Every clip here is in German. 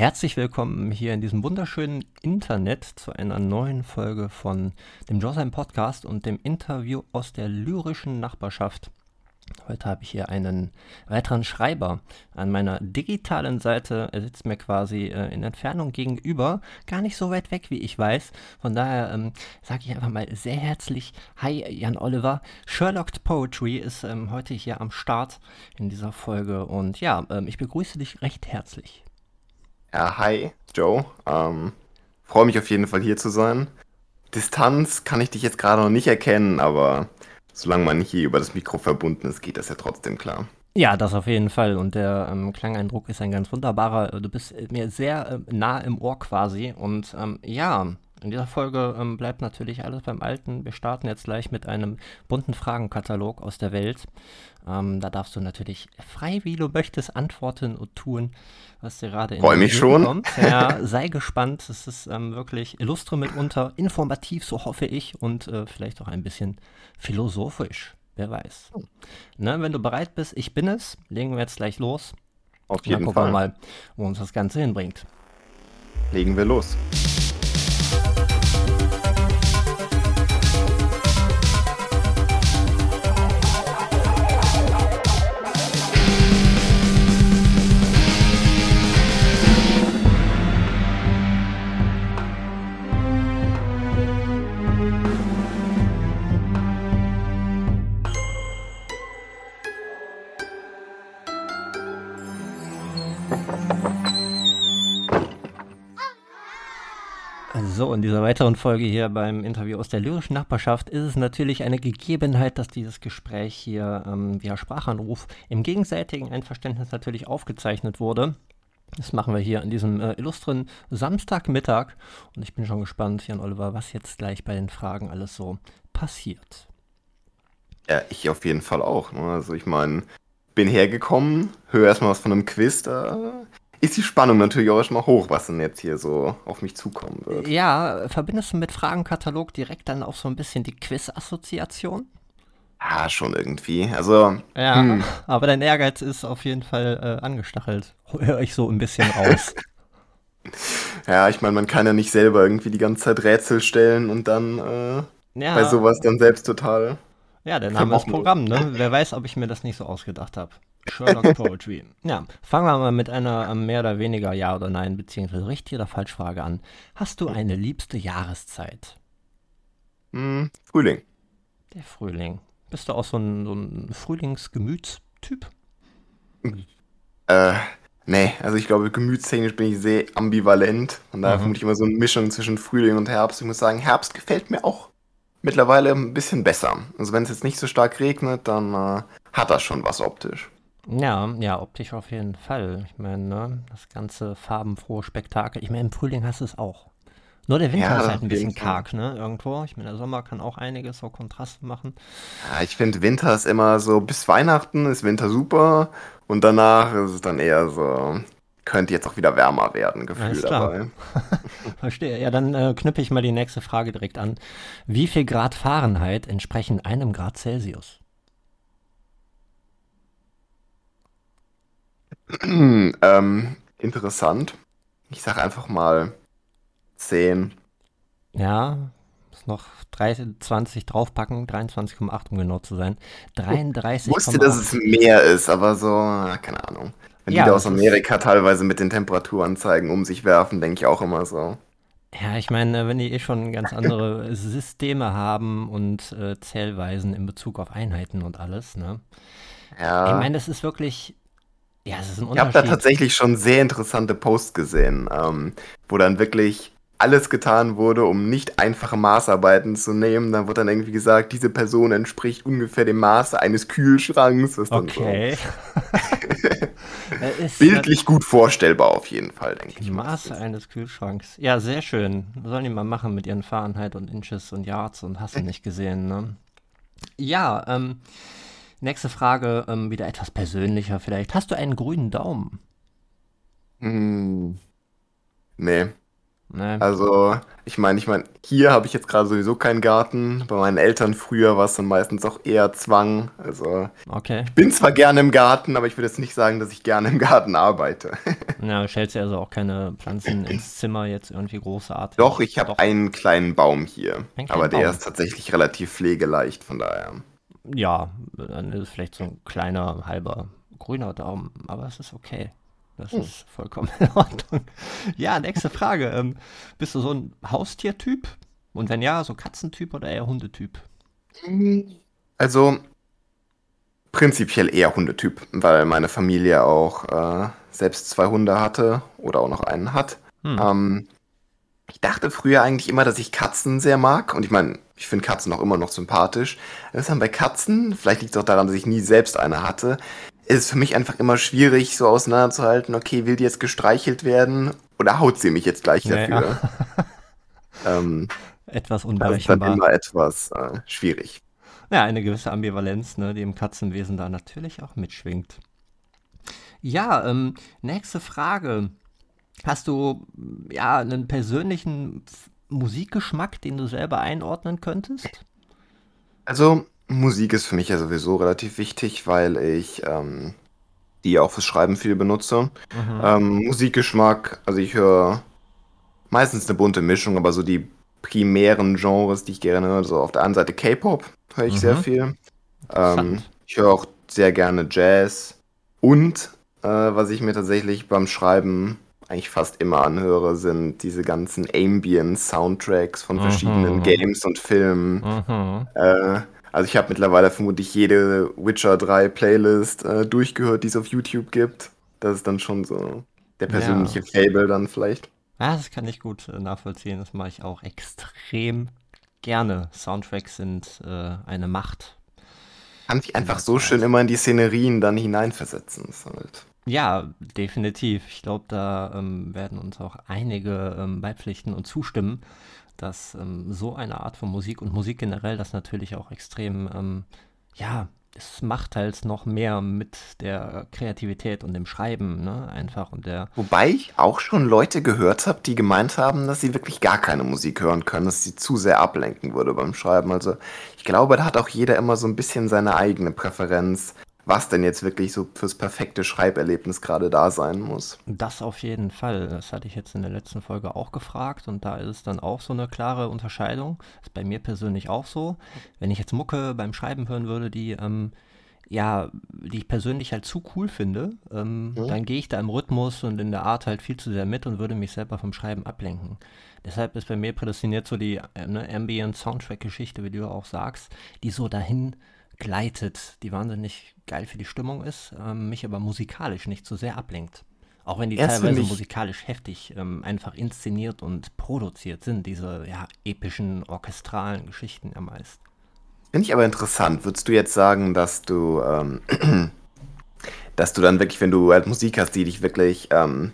Herzlich willkommen hier in diesem wunderschönen Internet zu einer neuen Folge von dem Josheim Podcast und dem Interview aus der lyrischen Nachbarschaft. Heute habe ich hier einen weiteren Schreiber an meiner digitalen Seite. Er sitzt mir quasi äh, in Entfernung gegenüber, gar nicht so weit weg, wie ich weiß. Von daher ähm, sage ich einfach mal sehr herzlich Hi, Jan Oliver. Sherlock Poetry ist ähm, heute hier am Start in dieser Folge und ja, ähm, ich begrüße dich recht herzlich. Ja, hi, Joe. Ähm, Freue mich auf jeden Fall hier zu sein. Distanz kann ich dich jetzt gerade noch nicht erkennen, aber solange man hier über das Mikro verbunden ist, geht das ja trotzdem klar. Ja, das auf jeden Fall. Und der ähm, Klangeindruck ist ein ganz wunderbarer. Du bist mir sehr äh, nah im Ohr quasi. Und ähm, ja, in dieser Folge ähm, bleibt natürlich alles beim Alten. Wir starten jetzt gleich mit einem bunten Fragenkatalog aus der Welt. Ähm, da darfst du natürlich frei, wie du möchtest, antworten und tun, was dir gerade in Freue mich schon. kommt. Ja, sei gespannt. Es ist ähm, wirklich illustre mitunter, informativ, so hoffe ich, und äh, vielleicht auch ein bisschen philosophisch. Wer weiß. Ne, wenn du bereit bist, ich bin es, legen wir jetzt gleich los. Auf jeden Dann gucken Fall. wir mal, wo uns das Ganze hinbringt. Legen wir los. In dieser weiteren Folge hier beim Interview aus der lyrischen Nachbarschaft ist es natürlich eine Gegebenheit, dass dieses Gespräch hier ähm, via Sprachanruf im gegenseitigen Einverständnis natürlich aufgezeichnet wurde. Das machen wir hier an diesem äh, illustren Samstagmittag und ich bin schon gespannt, Jan Oliver, was jetzt gleich bei den Fragen alles so passiert. Ja, ich auf jeden Fall auch. Ne? Also ich meine, bin hergekommen, höre erstmal was von einem Quiz, da ist die Spannung natürlich auch erstmal hoch, was denn jetzt hier so auf mich zukommen wird. Ja, verbindest du mit Fragenkatalog direkt dann auch so ein bisschen die Quiz-Assoziation? Ah, schon irgendwie. Also. Ja, hm. aber dein Ehrgeiz ist auf jeden Fall äh, angestachelt. Höre ich so ein bisschen raus. ja, ich meine, man kann ja nicht selber irgendwie die ganze Zeit Rätsel stellen und dann äh, ja. bei sowas dann selbst total. Ja, der Name ist Programm, ne? Wer weiß, ob ich mir das nicht so ausgedacht habe. Sherlock Poetry. ja, fangen wir mal mit einer ähm, mehr oder weniger Ja oder Nein, beziehungsweise richtig oder falsch Frage an. Hast du eine liebste Jahreszeit? Hm, Frühling. Der Frühling. Bist du auch so ein, so ein Frühlingsgemütstyp? Äh, nee, also ich glaube, gemütstechnisch bin ich sehr ambivalent. Und daher mhm. finde ich immer so eine Mischung zwischen Frühling und Herbst. Ich muss sagen, Herbst gefällt mir auch mittlerweile ein bisschen besser. Also wenn es jetzt nicht so stark regnet, dann äh, hat das schon was optisch. Ja, ja, optisch auf jeden Fall. Ich meine, ne, das ganze farbenfrohe Spektakel. Ich meine, im Frühling hast du es auch. Nur der Winter ja, ist halt ein bisschen karg, ne, irgendwo. Ich meine, der Sommer kann auch einiges so Kontraste machen. Ja, ich finde, Winter ist immer so, bis Weihnachten ist Winter super und danach ist es dann eher so, könnte jetzt auch wieder wärmer werden, Gefühl dabei. Verstehe. Ja, dann äh, knüppe ich mal die nächste Frage direkt an. Wie viel Grad Fahrenheit entsprechen einem Grad Celsius? ähm, interessant. Ich sag einfach mal 10. Ja, muss noch 23 draufpacken, 23,8 um genau zu sein. 33. Ich wusste, dass es mehr ist, aber so, keine Ahnung. Wenn ja, die da aus Amerika teilweise mit den Temperaturanzeigen um sich werfen, denke ich auch immer so. Ja, ich meine, wenn die eh schon ganz andere Systeme haben und äh, Zählweisen in Bezug auf Einheiten und alles, ne? Ja. Ich meine, das ist wirklich ja, es ist ein Ich habe da tatsächlich schon sehr interessante Posts gesehen, ähm, wo dann wirklich alles getan wurde, um nicht einfache Maßarbeiten zu nehmen. Dann wurde dann irgendwie gesagt, diese Person entspricht ungefähr dem Maße eines Kühlschranks. Okay. So Bildlich gut vorstellbar auf jeden Fall, denke ich. Die Maße eines Kühlschranks. Ja, sehr schön. Sollen die mal machen mit ihren Fahrenheit und Inches und Yards und hast du nicht gesehen, ne? Ja, ähm, Nächste Frage, ähm, wieder etwas persönlicher vielleicht. Hast du einen grünen Daumen? Hm. Nee. Nee. Also, ich meine, ich meine, hier habe ich jetzt gerade sowieso keinen Garten. Bei meinen Eltern früher war es dann meistens auch eher Zwang. Also, okay. ich bin zwar gerne im Garten, aber ich würde jetzt nicht sagen, dass ich gerne im Garten arbeite. Ja, du stellst ja also auch keine Pflanzen ins Zimmer jetzt irgendwie großartig. Doch, ich habe einen kleinen Baum hier. aber der Baum. ist tatsächlich relativ pflegeleicht, von daher. Ja, dann ist es vielleicht so ein kleiner, halber grüner Daumen, aber es ist okay. Das hm. ist vollkommen in Ordnung. Ja, nächste Frage. Ähm, bist du so ein Haustiertyp? Und wenn ja, so Katzentyp oder eher Hundetyp? Also prinzipiell eher Hundetyp, weil meine Familie auch äh, selbst zwei Hunde hatte oder auch noch einen hat. Hm. Ähm, ich dachte früher eigentlich immer, dass ich Katzen sehr mag. Und ich meine, ich finde Katzen auch immer noch sympathisch. Das ist dann bei Katzen, vielleicht liegt es auch daran, dass ich nie selbst eine hatte, ist es für mich einfach immer schwierig, so auseinanderzuhalten, okay, will die jetzt gestreichelt werden oder haut sie mich jetzt gleich dafür? Ja. ähm, etwas unberechenbar. Das ist dann immer etwas äh, schwierig. Ja, eine gewisse Ambivalenz, ne, die im Katzenwesen da natürlich auch mitschwingt. Ja, ähm, nächste Frage. Hast du ja einen persönlichen Musikgeschmack, den du selber einordnen könntest? Also, Musik ist für mich ja sowieso relativ wichtig, weil ich ähm, die auch fürs Schreiben viel benutze. Mhm. Ähm, Musikgeschmack, also ich höre meistens eine bunte Mischung, aber so die primären Genres, die ich gerne höre, so auf der einen Seite K-Pop höre ich mhm. sehr viel. Ähm, ich höre auch sehr gerne Jazz und äh, was ich mir tatsächlich beim Schreiben eigentlich fast immer anhöre, sind diese ganzen Ambient-Soundtracks von verschiedenen mhm. Games und Filmen. Mhm. Äh, also ich habe mittlerweile vermutlich jede Witcher 3 Playlist äh, durchgehört, die es auf YouTube gibt. Das ist dann schon so der persönliche ja. Fable dann vielleicht. Ja, das kann ich gut äh, nachvollziehen. Das mache ich auch extrem gerne. Soundtracks sind äh, eine Macht. Kann sich einfach so schön immer in die Szenerien dann hineinversetzen. Halt. Ja, definitiv. Ich glaube, da ähm, werden uns auch einige ähm, beipflichten und zustimmen dass ähm, so eine Art von Musik und Musik generell das natürlich auch extrem, ähm, ja, es macht halt noch mehr mit der Kreativität und dem Schreiben, ne, einfach und der. Wobei ich auch schon Leute gehört habe, die gemeint haben, dass sie wirklich gar keine Musik hören können, dass sie zu sehr ablenken würde beim Schreiben. Also ich glaube, da hat auch jeder immer so ein bisschen seine eigene Präferenz was denn jetzt wirklich so fürs perfekte Schreiberlebnis gerade da sein muss. Das auf jeden Fall. Das hatte ich jetzt in der letzten Folge auch gefragt und da ist es dann auch so eine klare Unterscheidung. Das ist bei mir persönlich auch so. Wenn ich jetzt Mucke beim Schreiben hören würde, die ähm, ja, die ich persönlich halt zu cool finde, ähm, mhm. dann gehe ich da im Rhythmus und in der Art halt viel zu sehr mit und würde mich selber vom Schreiben ablenken. Deshalb ist bei mir prädestiniert so die äh, ne, Ambient Soundtrack-Geschichte, wie du auch sagst, die so dahin gleitet, die wahnsinnig geil für die Stimmung ist, ähm, mich aber musikalisch nicht so sehr ablenkt. Auch wenn die Erst teilweise musikalisch heftig ähm, einfach inszeniert und produziert sind, diese ja, epischen, orchestralen Geschichten ja meist. Finde ich aber interessant. Würdest du jetzt sagen, dass du, ähm, dass du dann wirklich, wenn du halt Musik hast, die dich wirklich ähm,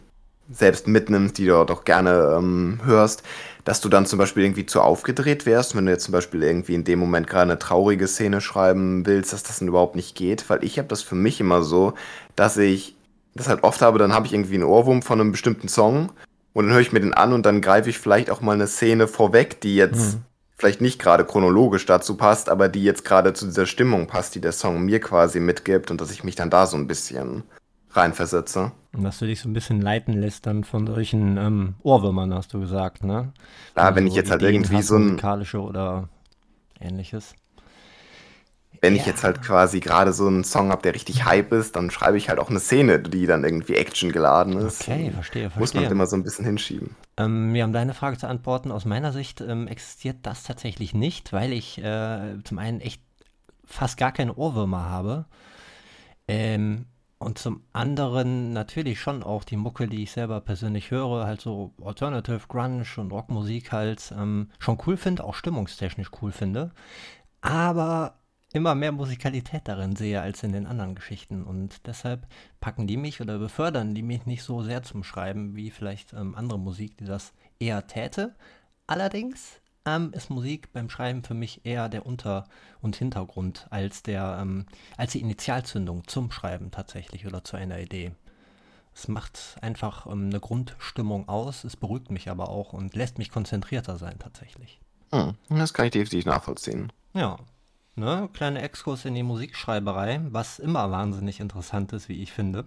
selbst mitnimmst, die du doch gerne ähm, hörst, dass du dann zum Beispiel irgendwie zu aufgedreht wärst, wenn du jetzt zum Beispiel irgendwie in dem Moment gerade eine traurige Szene schreiben willst, dass das dann überhaupt nicht geht, weil ich habe das für mich immer so, dass ich das halt oft habe, dann habe ich irgendwie einen Ohrwurm von einem bestimmten Song und dann höre ich mir den an und dann greife ich vielleicht auch mal eine Szene vorweg, die jetzt mhm. vielleicht nicht gerade chronologisch dazu passt, aber die jetzt gerade zu dieser Stimmung passt, die der Song mir quasi mitgibt und dass ich mich dann da so ein bisschen reinversetze. Und dass du dich so ein bisschen leiten lässt dann von solchen ähm, Ohrwürmern, hast du gesagt, ne? Ja, also wenn ich jetzt halt irgendwie so ein... Musikalische oder ähnliches. Wenn ja. ich jetzt halt quasi gerade so einen Song habe, der richtig Hype ist, dann schreibe ich halt auch eine Szene, die dann irgendwie Action geladen ist. Okay, verstehe, verstehe. Muss man halt immer so ein bisschen hinschieben. Ähm, ja, um deine Frage zu antworten, aus meiner Sicht ähm, existiert das tatsächlich nicht, weil ich äh, zum einen echt fast gar keine Ohrwürmer habe. Ähm, und zum anderen natürlich schon auch die Mucke, die ich selber persönlich höre, halt so Alternative Grunge und Rockmusik halt ähm, schon cool finde, auch stimmungstechnisch cool finde. Aber immer mehr Musikalität darin sehe als in den anderen Geschichten. Und deshalb packen die mich oder befördern die mich nicht so sehr zum Schreiben wie vielleicht ähm, andere Musik, die das eher täte. Allerdings ähm, ist Musik beim Schreiben für mich eher der Unter- und Hintergrund als, der, ähm, als die Initialzündung zum Schreiben tatsächlich oder zu einer Idee. Es macht einfach ähm, eine Grundstimmung aus, es beruhigt mich aber auch und lässt mich konzentrierter sein tatsächlich. Hm, das kann ich definitiv nachvollziehen. Ja, ne, kleiner Exkurs in die Musikschreiberei, was immer wahnsinnig interessant ist, wie ich finde.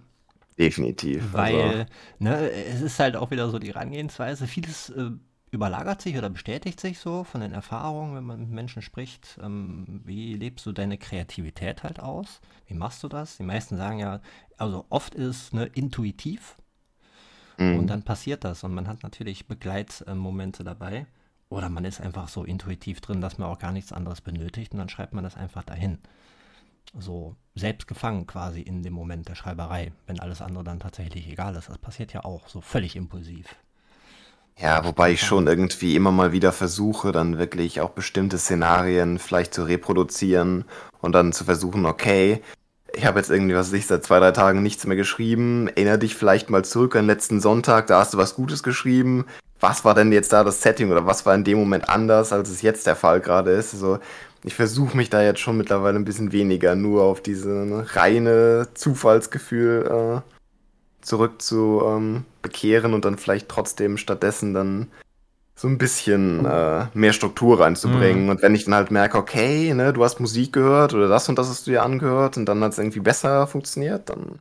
Definitiv. Weil, also. ne, es ist halt auch wieder so die Herangehensweise. Vieles äh, überlagert sich oder bestätigt sich so von den Erfahrungen, wenn man mit Menschen spricht. Ähm, wie lebst du deine Kreativität halt aus? Wie machst du das? Die meisten sagen ja, also oft ist es ne, intuitiv mhm. und dann passiert das und man hat natürlich Begleitmomente dabei. Oder man ist einfach so intuitiv drin, dass man auch gar nichts anderes benötigt und dann schreibt man das einfach dahin. So selbst gefangen quasi in dem Moment der Schreiberei, wenn alles andere dann tatsächlich egal ist. Das passiert ja auch so völlig impulsiv. Ja, wobei ich schon irgendwie immer mal wieder versuche, dann wirklich auch bestimmte Szenarien vielleicht zu reproduzieren und dann zu versuchen, okay, ich habe jetzt irgendwie, was weiß ich, seit zwei, drei Tagen nichts mehr geschrieben. Erinner dich vielleicht mal zurück an letzten Sonntag, da hast du was Gutes geschrieben. Was war denn jetzt da das Setting oder was war in dem Moment anders, als es jetzt der Fall gerade ist? Also ich versuche mich da jetzt schon mittlerweile ein bisschen weniger nur auf diese ne, reine Zufallsgefühl äh, zurück zu ähm, bekehren und dann vielleicht trotzdem stattdessen dann so ein bisschen äh, mehr Struktur reinzubringen. Mhm. Und wenn ich dann halt merke, okay, ne, du hast Musik gehört oder das und das hast du dir angehört und dann hat es irgendwie besser funktioniert, dann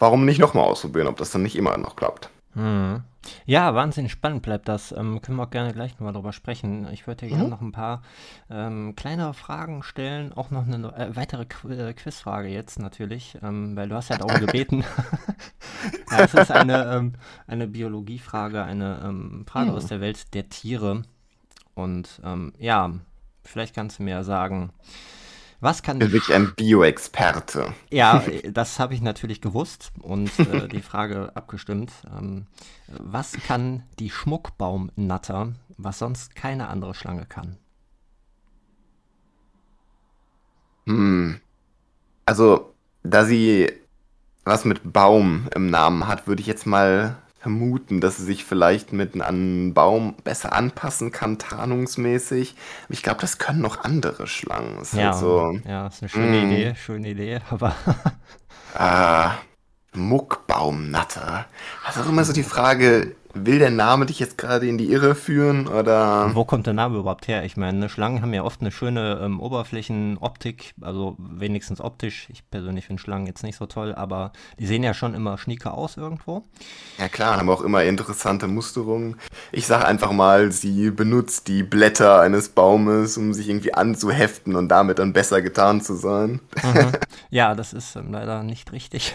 warum nicht nochmal ausprobieren, ob das dann nicht immer noch klappt. Mhm. Ja, wahnsinnig spannend bleibt das. Ähm, können wir auch gerne gleich nochmal drüber sprechen. Ich würde dir mhm. gerne noch ein paar ähm, kleinere Fragen stellen, auch noch eine äh, weitere Qu äh, Quizfrage jetzt natürlich, ähm, weil du hast ja darum gebeten. ja, es ist eine, ähm, eine Biologiefrage, eine ähm, Frage mhm. aus der Welt der Tiere. Und ähm, ja, vielleicht kannst du mir sagen, was kann. Ich wirklich ein Bioexperte. Ja, das habe ich natürlich gewusst und äh, die Frage abgestimmt. Ähm, was kann die Schmuckbaumnatter, was sonst keine andere Schlange kann? Hm. Also, da sie was mit Baum im Namen hat, würde ich jetzt mal vermuten, dass sie sich vielleicht mit einem Baum besser anpassen kann, tarnungsmäßig. Ich glaube, das können noch andere Schlangen. Ist ja, halt so, ja, ist eine schöne mm. Idee, schöne Idee, aber. ah, Muckbaumnatter. Auch immer so die Frage, will der Name dich jetzt gerade in die Irre führen oder? Wo kommt der Name überhaupt her? Ich meine, Schlangen haben ja oft eine schöne ähm, Oberflächenoptik, also wenigstens optisch. Ich persönlich finde Schlangen jetzt nicht so toll, aber die sehen ja schon immer schnieker aus irgendwo. Ja klar, haben auch immer interessante Musterungen. Ich sag einfach mal, sie benutzt die Blätter eines Baumes, um sich irgendwie anzuheften und damit dann besser getan zu sein. Mhm. Ja, das ist ähm, leider nicht richtig.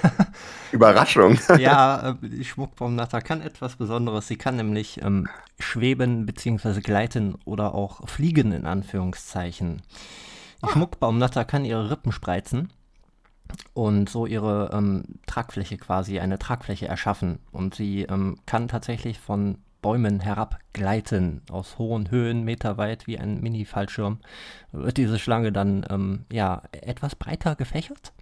Überraschung. ja, äh, die Schmuckbaumnatter kann etwas Besonderes Besonderes. Sie kann nämlich ähm, schweben bzw. gleiten oder auch fliegen in Anführungszeichen. Die oh. Schmuckbaumnatter kann ihre Rippen spreizen und so ihre ähm, Tragfläche quasi, eine Tragfläche erschaffen. Und sie ähm, kann tatsächlich von Bäumen herabgleiten, aus hohen Höhen, meterweit wie ein Mini-Fallschirm, wird diese Schlange dann ähm, ja etwas breiter gefächert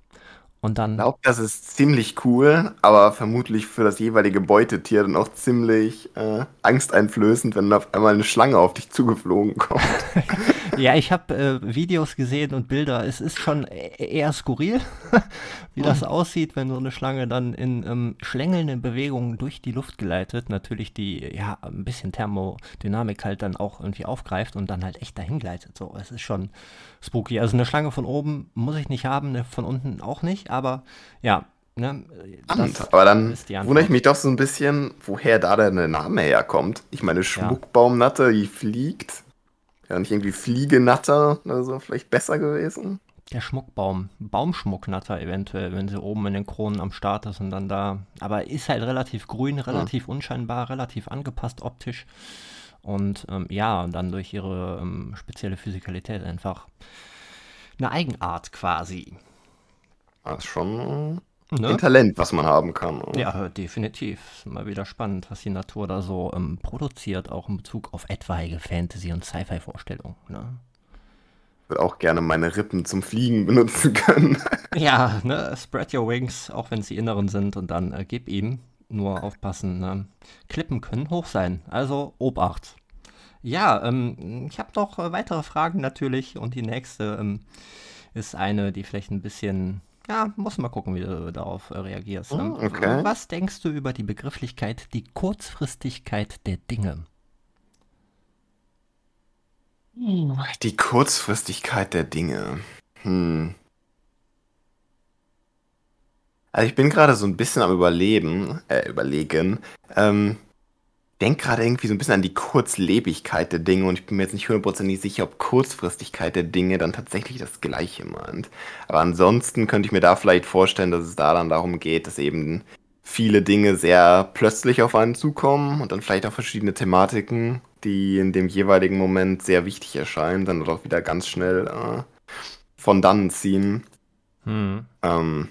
und dann. Ich glaube, das ist ziemlich cool, aber vermutlich für das jeweilige Beutetier dann auch ziemlich äh, angsteinflößend, wenn auf einmal eine Schlange auf dich zugeflogen kommt. ja, ich habe äh, Videos gesehen und Bilder. Es ist schon e-, eher skurril, wie das aussieht, wenn so eine Schlange dann in ähm, schlängelnden Bewegungen durch die Luft gleitet. Natürlich die, ja, ein bisschen Thermodynamik halt dann auch irgendwie aufgreift und dann halt echt dahin gleitet. So, es ist schon spooky. Also eine Schlange von oben muss ich nicht haben, eine von unten auch nicht aber ja. Ne, aber dann wundere ich mich doch so ein bisschen, woher da der Name herkommt. Ich meine, Schmuckbaumnatter, die fliegt. Ja, nicht irgendwie Fliegenatter oder so, vielleicht besser gewesen. Der Schmuckbaum, Baumschmucknatter eventuell, wenn sie oben in den Kronen am Start ist und dann da. Aber ist halt relativ grün, relativ hm. unscheinbar, relativ angepasst optisch. Und ähm, ja, dann durch ihre ähm, spezielle Physikalität einfach eine Eigenart quasi. Das ist schon ne? ein Talent, was man haben kann. Ja, definitiv. Ist mal wieder spannend, was die Natur da so ähm, produziert, auch in Bezug auf etwaige Fantasy- und Sci-Fi-Vorstellungen. Ne? Ich würde auch gerne meine Rippen zum Fliegen benutzen können. ja, ne? Spread your wings, auch wenn sie inneren sind, und dann äh, gib ihm. Nur aufpassen, ne? Klippen können hoch sein, also Obacht. Ja, ähm, ich habe noch äh, weitere Fragen natürlich und die nächste ähm, ist eine, die vielleicht ein bisschen ja, muss mal gucken, wie du darauf äh, reagierst. Hm, okay. Was denkst du über die Begrifflichkeit, die Kurzfristigkeit der Dinge? Die Kurzfristigkeit der Dinge. Hm. Also ich bin gerade so ein bisschen am Überleben, äh, überlegen. Ähm, denke gerade irgendwie so ein bisschen an die Kurzlebigkeit der Dinge und ich bin mir jetzt nicht hundertprozentig sicher, ob Kurzfristigkeit der Dinge dann tatsächlich das Gleiche meint. Aber ansonsten könnte ich mir da vielleicht vorstellen, dass es da dann darum geht, dass eben viele Dinge sehr plötzlich auf einen zukommen und dann vielleicht auch verschiedene Thematiken, die in dem jeweiligen Moment sehr wichtig erscheinen, dann auch wieder ganz schnell äh, von dann ziehen. Hm. Ähm,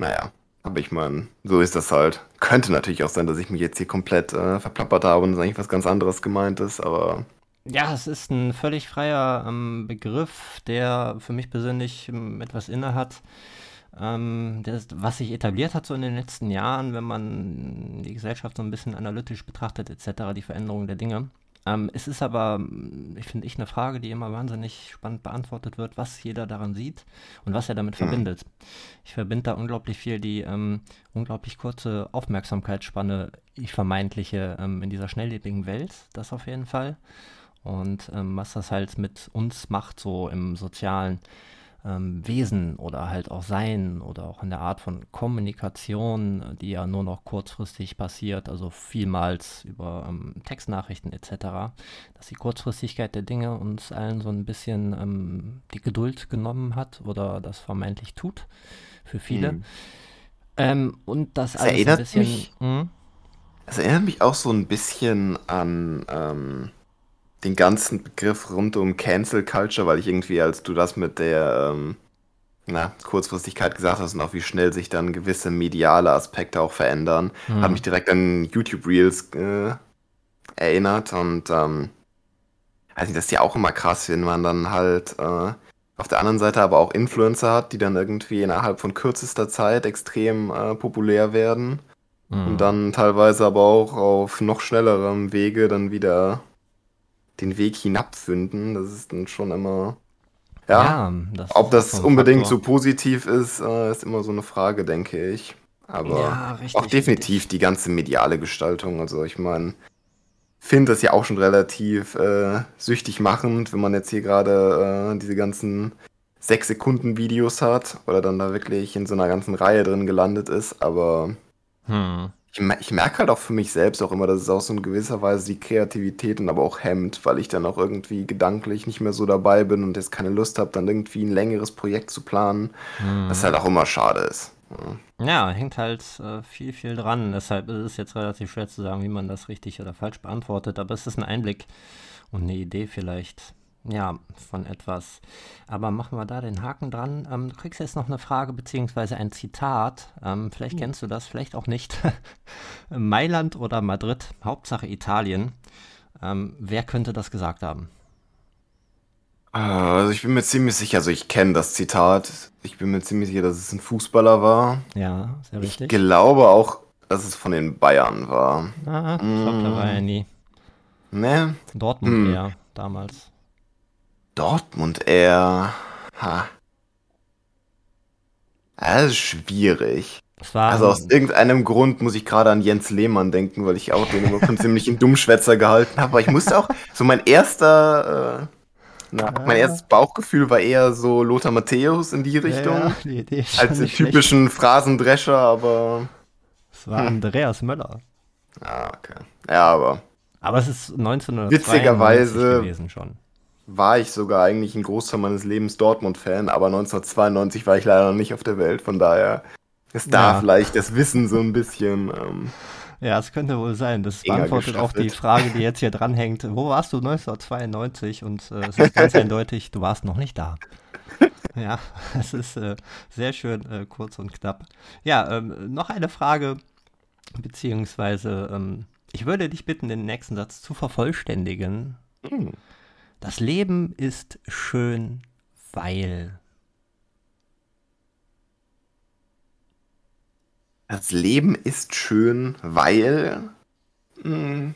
naja, aber ich meine, so ist das halt. Könnte natürlich auch sein, dass ich mich jetzt hier komplett äh, verplappert habe und eigentlich was ganz anderes gemeint ist, aber. Ja, es ist ein völlig freier ähm, Begriff, der für mich persönlich ähm, etwas inne hat. Ähm, das, was sich etabliert hat so in den letzten Jahren, wenn man die Gesellschaft so ein bisschen analytisch betrachtet, etc., die Veränderung der Dinge. Ähm, es ist aber, ich finde ich, eine Frage, die immer wahnsinnig spannend beantwortet wird, was jeder daran sieht und was er damit mhm. verbindet. Ich verbinde da unglaublich viel die ähm, unglaublich kurze Aufmerksamkeitsspanne, ich vermeintliche, ähm, in dieser schnelllebigen Welt, das auf jeden Fall. Und ähm, was das halt mit uns macht, so im sozialen ähm, Wesen oder halt auch Sein oder auch in der Art von Kommunikation, die ja nur noch kurzfristig passiert, also vielmals über ähm, Textnachrichten etc., dass die Kurzfristigkeit der Dinge uns allen so ein bisschen ähm, die Geduld genommen hat oder das vermeintlich tut für viele. Mhm. Ähm, und das, das alles ein bisschen. Mich, hm? Es erinnert mich auch so ein bisschen an ähm, den ganzen Begriff rund um Cancel Culture, weil ich irgendwie, als du das mit der ähm, na, Kurzfristigkeit gesagt hast und auch wie schnell sich dann gewisse mediale Aspekte auch verändern, mhm. hat mich direkt an YouTube Reels äh, erinnert und ähm, also das ist ja auch immer krass, wenn man dann halt äh, auf der anderen Seite aber auch Influencer hat, die dann irgendwie innerhalb von kürzester Zeit extrem äh, populär werden mhm. und dann teilweise aber auch auf noch schnellerem Wege dann wieder den Weg hinabfinden. Das ist dann schon immer. Ja, ja das ob das unbedingt Faktor. so positiv ist, äh, ist immer so eine Frage, denke ich. Aber ja, richtig, auch definitiv richtig. die ganze mediale Gestaltung. Also ich meine, finde das ja auch schon relativ äh, süchtig machend, wenn man jetzt hier gerade äh, diese ganzen 6 Sekunden Videos hat oder dann da wirklich in so einer ganzen Reihe drin gelandet ist. Aber hm ich, ich merke halt auch für mich selbst auch immer, dass es auch so in gewisser Weise die Kreativität und aber auch hemmt, weil ich dann auch irgendwie gedanklich nicht mehr so dabei bin und jetzt keine Lust habe, dann irgendwie ein längeres Projekt zu planen, mhm. was halt auch immer schade ist. Ja, ja hängt halt äh, viel, viel dran. Deshalb ist es jetzt relativ schwer zu sagen, wie man das richtig oder falsch beantwortet, aber es ist ein Einblick und eine Idee vielleicht ja, von etwas. Aber machen wir da den Haken dran. Ähm, du kriegst jetzt noch eine Frage beziehungsweise ein Zitat. Ähm, vielleicht hm. kennst du das, vielleicht auch nicht. Mailand oder Madrid, Hauptsache Italien. Ähm, wer könnte das gesagt haben? Ah, also ich bin mir ziemlich sicher, also ich kenne das Zitat. Ich bin mir ziemlich sicher, dass es ein Fußballer war. Ja, sehr richtig. Ich glaube auch, dass es von den Bayern war. Ah, ich glaube, da war er nie. Ne? Dortmund hm. eher, damals. Dortmund eher. Ha. Das ist schwierig. also aus irgendeinem Grund muss ich gerade an Jens Lehmann denken, weil ich auch den immer von ziemlich einen Dummschwätzer gehalten habe. Aber ich musste auch, so mein erster, äh, na, mein erstes Bauchgefühl war eher so Lothar Matthäus in die Richtung. Ja, die Idee als den typischen schlecht. Phrasendrescher, aber. Es war hm. Andreas Möller. Ah, okay. Ja, aber. Aber es ist 1992 witzigerweise gewesen schon war ich sogar eigentlich ein Großteil meines Lebens Dortmund-Fan, aber 1992 war ich leider noch nicht auf der Welt, von daher ist da ja. vielleicht das Wissen so ein bisschen. Ähm, ja, es könnte wohl sein. Das beantwortet auch die Frage, die jetzt hier dranhängt. Wo warst du 1992? Und äh, es ist ganz eindeutig, du warst noch nicht da. Ja, es ist äh, sehr schön äh, kurz und knapp. Ja, ähm, noch eine Frage, beziehungsweise ähm, ich würde dich bitten, den nächsten Satz zu vervollständigen. Mhm. Das Leben ist schön, weil. Das Leben ist schön, weil hm,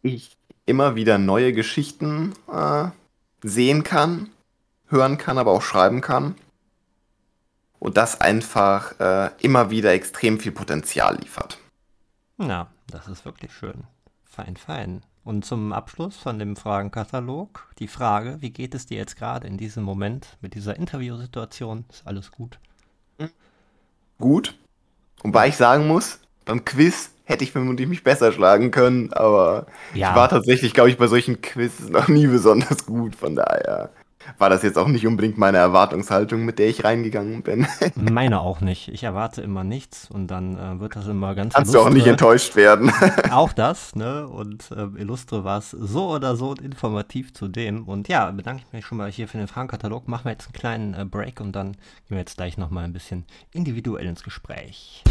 ich immer wieder neue Geschichten äh, sehen kann, hören kann, aber auch schreiben kann. Und das einfach äh, immer wieder extrem viel Potenzial liefert. Na, das ist wirklich schön. Fein, fein. Und zum Abschluss von dem Fragenkatalog die Frage, wie geht es dir jetzt gerade in diesem Moment mit dieser Interviewsituation? Ist alles gut? Gut. Wobei ich sagen muss, beim Quiz hätte ich vermutlich mich besser schlagen können, aber ja. ich war tatsächlich, glaube ich, bei solchen Quizzes noch nie besonders gut. Von daher war das jetzt auch nicht unbedingt meine Erwartungshaltung, mit der ich reingegangen bin. Meine auch nicht. Ich erwarte immer nichts und dann äh, wird das immer ganz Kannst illustre. du auch nicht enttäuscht werden. auch das, ne? Und äh, Illustre war es so oder so informativ zu dem. Und ja, bedanke ich mich schon mal hier für den Fragenkatalog. Machen wir jetzt einen kleinen äh, Break und dann gehen wir jetzt gleich nochmal ein bisschen individuell ins Gespräch.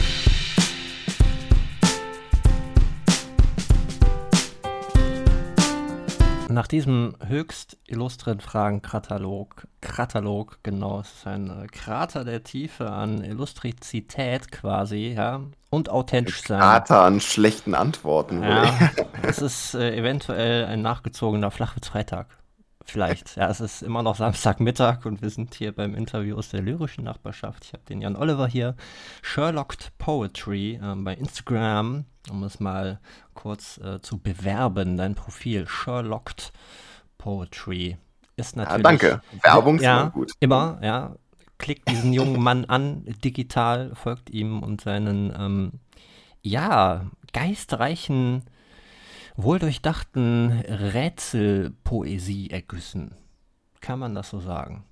Nach diesem höchst illustren Fragenkatalog, Katalog, genau, es ist ein äh, Krater der Tiefe an Illustrizität quasi, ja, und authentisch sein. Krater an schlechten Antworten. Ja, es ist äh, eventuell ein nachgezogener Flachwitz-Freitag. Vielleicht. Ja, es ist immer noch Samstagmittag und wir sind hier beim Interview aus der lyrischen Nachbarschaft. Ich habe den Jan Oliver hier. Sherlocked Poetry äh, bei Instagram, um es mal kurz äh, zu bewerben. Dein Profil Sherlocked Poetry ist natürlich. Ja, danke. Werbung ist ja, immer gut. Immer, ja. Klickt diesen jungen Mann an, digital, folgt ihm und seinen, ähm, ja, geistreichen wohldurchdachten Rätselpoesie-Ergüssen. Kann man das so sagen?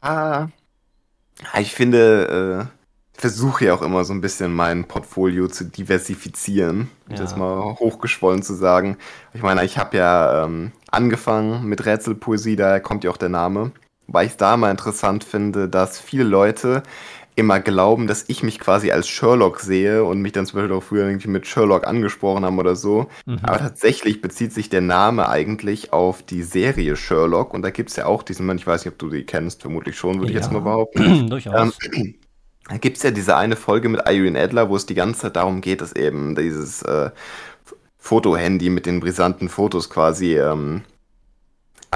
Ah, ich finde, äh, ich versuche ja auch immer so ein bisschen mein Portfolio zu diversifizieren, um ja. das mal hochgeschwollen zu sagen. Ich meine, ich habe ja ähm, angefangen mit Rätselpoesie, daher kommt ja auch der Name. Weil ich es da mal interessant finde, dass viele Leute immer glauben, dass ich mich quasi als Sherlock sehe und mich dann zum Beispiel auch früher irgendwie mit Sherlock angesprochen haben oder so. Mhm. Aber tatsächlich bezieht sich der Name eigentlich auf die Serie Sherlock und da gibt es ja auch diesen Mann, ich weiß nicht, ob du die kennst, vermutlich schon, würde ja. ich jetzt mal behaupten. Durchaus. Ähm, da gibt es ja diese eine Folge mit Irene Adler, wo es die ganze Zeit darum geht, dass eben dieses äh, Fotohandy mit den brisanten Fotos quasi ähm,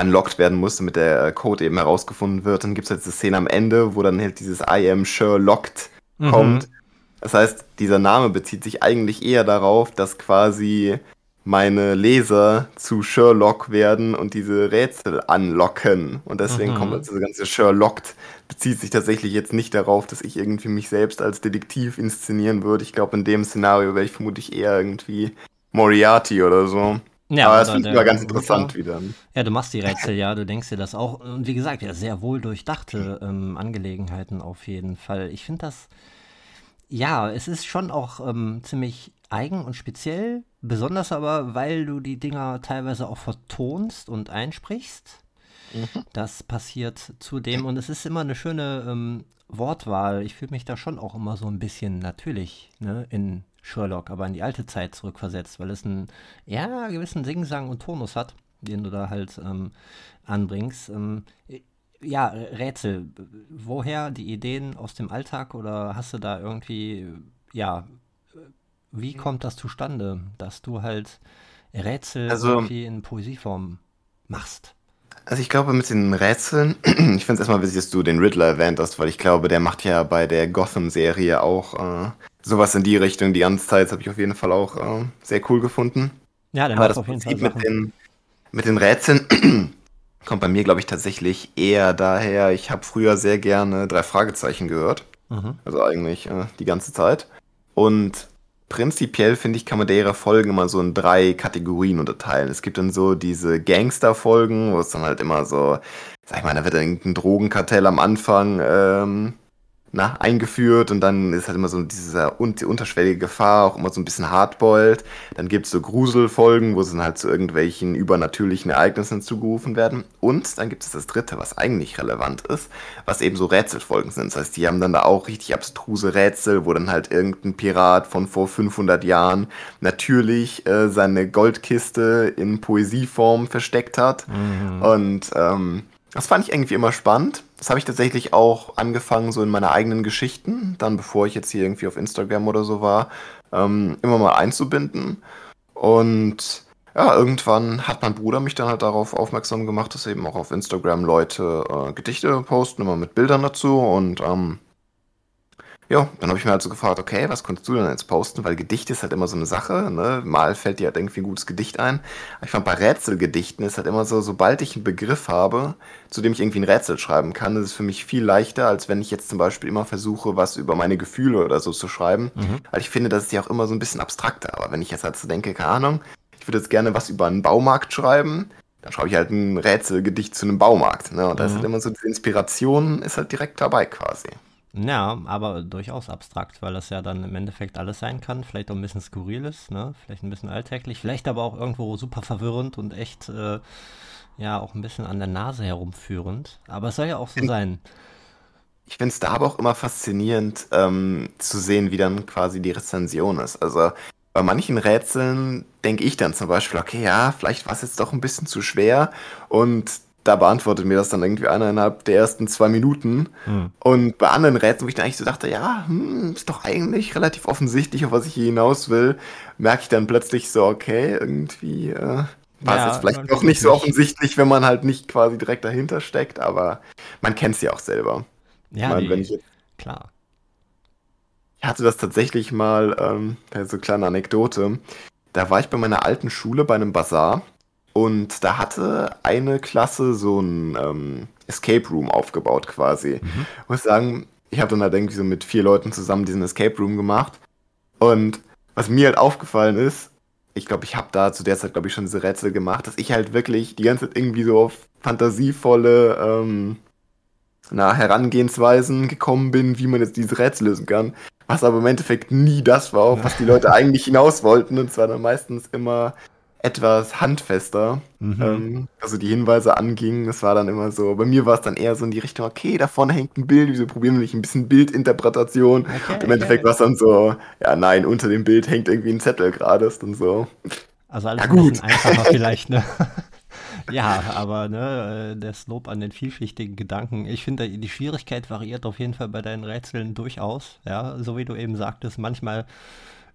unlocked werden muss, damit der Code eben herausgefunden wird. Dann gibt es halt diese Szene am Ende, wo dann halt dieses I am sure locked mhm. kommt. Das heißt, dieser Name bezieht sich eigentlich eher darauf, dass quasi meine Leser zu Sherlock werden und diese Rätsel anlocken. Und deswegen mhm. kommt also das ganze Sherlocked bezieht sich tatsächlich jetzt nicht darauf, dass ich irgendwie mich selbst als Detektiv inszenieren würde. Ich glaube, in dem Szenario wäre ich vermutlich eher irgendwie Moriarty oder so. Ja, aber das finde ich immer ganz interessant wieder. Ja, du machst die Rätsel, ja, du denkst dir das auch. Und wie gesagt, ja, sehr wohl durchdachte ähm, Angelegenheiten auf jeden Fall. Ich finde das, ja, es ist schon auch ähm, ziemlich eigen und speziell, besonders aber, weil du die Dinger teilweise auch vertonst und einsprichst. Mhm. Das passiert zudem und es ist immer eine schöne ähm, Wortwahl. Ich fühle mich da schon auch immer so ein bisschen natürlich ne, in Sherlock, aber in die alte Zeit zurückversetzt, weil es einen ja, gewissen Singsang und Tonus hat, den du da halt ähm, anbringst. Ähm, ja, Rätsel. Woher die Ideen aus dem Alltag oder hast du da irgendwie, ja, wie kommt das zustande, dass du halt Rätsel also, irgendwie in Poesieform machst? Also ich glaube mit den Rätseln, ich finde es erstmal wichtig, dass du den Riddler erwähnt hast, weil ich glaube, der macht ja bei der Gotham-Serie auch äh, sowas in die Richtung die ganze Zeit. Das habe ich auf jeden Fall auch äh, sehr cool gefunden. Ja, der macht auf jeden Fall mit den, mit den Rätseln kommt bei mir, glaube ich, tatsächlich eher daher, ich habe früher sehr gerne drei Fragezeichen gehört. Mhm. Also eigentlich äh, die ganze Zeit. Und Prinzipiell finde ich, kann man deren Folgen immer so in drei Kategorien unterteilen. Es gibt dann so diese Gangster-Folgen, wo es dann halt immer so, sag ich mal, da wird irgendein Drogenkartell am Anfang ähm, na, eingeführt und dann ist halt immer so diese unterschwellige Gefahr, auch immer so ein bisschen hardboiled. Dann gibt es so Gruselfolgen, wo sie dann halt zu irgendwelchen übernatürlichen Ereignissen zugerufen werden. Und dann gibt es das dritte, was eigentlich relevant ist, was eben so Rätselfolgen sind. Das heißt, die haben dann da auch richtig abstruse Rätsel, wo dann halt irgendein Pirat von vor 500 Jahren natürlich äh, seine Goldkiste in Poesieform versteckt hat. Mhm. Und ähm, das fand ich irgendwie immer spannend. Das habe ich tatsächlich auch angefangen, so in meine eigenen Geschichten, dann bevor ich jetzt hier irgendwie auf Instagram oder so war, ähm, immer mal einzubinden. Und ja, irgendwann hat mein Bruder mich dann halt darauf aufmerksam gemacht, dass eben auch auf Instagram Leute äh, Gedichte posten, immer mit Bildern dazu. Und ähm, ja, dann habe ich mir halt so gefragt, okay, was konntest du denn jetzt posten? Weil Gedicht ist halt immer so eine Sache, ne? Mal fällt dir halt irgendwie ein gutes Gedicht ein. Aber ich fand bei Rätselgedichten ist halt immer so, sobald ich einen Begriff habe, zu dem ich irgendwie ein Rätsel schreiben kann, ist es für mich viel leichter, als wenn ich jetzt zum Beispiel immer versuche, was über meine Gefühle oder so zu schreiben. Mhm. Weil ich finde, das ist ja auch immer so ein bisschen abstrakter. Aber wenn ich jetzt halt so denke, keine Ahnung, ich würde jetzt gerne was über einen Baumarkt schreiben, dann schreibe ich halt ein Rätselgedicht zu einem Baumarkt. Ne? Und mhm. da ist halt immer so, diese Inspiration ist halt direkt dabei quasi. Ja, aber durchaus abstrakt, weil das ja dann im Endeffekt alles sein kann. Vielleicht auch ein bisschen skurril ist, ne? vielleicht ein bisschen alltäglich, vielleicht aber auch irgendwo super verwirrend und echt, äh, ja, auch ein bisschen an der Nase herumführend. Aber es soll ja auch so sein. Ich finde es da aber auch immer faszinierend ähm, zu sehen, wie dann quasi die Rezension ist. Also bei manchen Rätseln denke ich dann zum Beispiel, okay, ja, vielleicht war es jetzt doch ein bisschen zu schwer und da beantwortet mir das dann irgendwie einer innerhalb der ersten zwei Minuten. Hm. Und bei anderen Rätseln, wo ich dann eigentlich so dachte, ja, hm, ist doch eigentlich relativ offensichtlich, auf was ich hier hinaus will, merke ich dann plötzlich so, okay, irgendwie äh, war es ja, jetzt vielleicht doch nicht so offensichtlich, wenn man halt nicht quasi direkt dahinter steckt, aber man kennt es ja auch selber. Ja, ich meine, wenn ich klar. Ich hatte das tatsächlich mal, ähm, so eine kleine Anekdote. Da war ich bei meiner alten Schule bei einem Bazar und da hatte eine Klasse so ein ähm, Escape Room aufgebaut quasi. Mhm. Ich muss sagen, ich habe dann halt irgendwie so mit vier Leuten zusammen diesen Escape Room gemacht. Und was mir halt aufgefallen ist, ich glaube, ich habe da zu der Zeit, glaube ich, schon diese Rätsel gemacht, dass ich halt wirklich die ganze Zeit irgendwie so auf fantasievolle ähm, na, Herangehensweisen gekommen bin, wie man jetzt diese Rätsel lösen kann. Was aber im Endeffekt nie das war, auf was die Leute eigentlich hinaus wollten. Und zwar dann meistens immer etwas handfester, mhm. ähm, also die Hinweise angingen. Das war dann immer so, bei mir war es dann eher so in die Richtung, okay, da vorne hängt ein Bild, wieso probieren wir nicht ein bisschen Bildinterpretation? Okay, Im Endeffekt okay. war es dann so, ja nein, unter dem Bild hängt irgendwie ein Zettel gerade, ist dann so. Also alles ja, ein bisschen einfacher vielleicht, ne? ja, aber ne, äh, das Lob an den vielschichtigen Gedanken. Ich finde, die Schwierigkeit variiert auf jeden Fall bei deinen Rätseln durchaus. Ja, so wie du eben sagtest, manchmal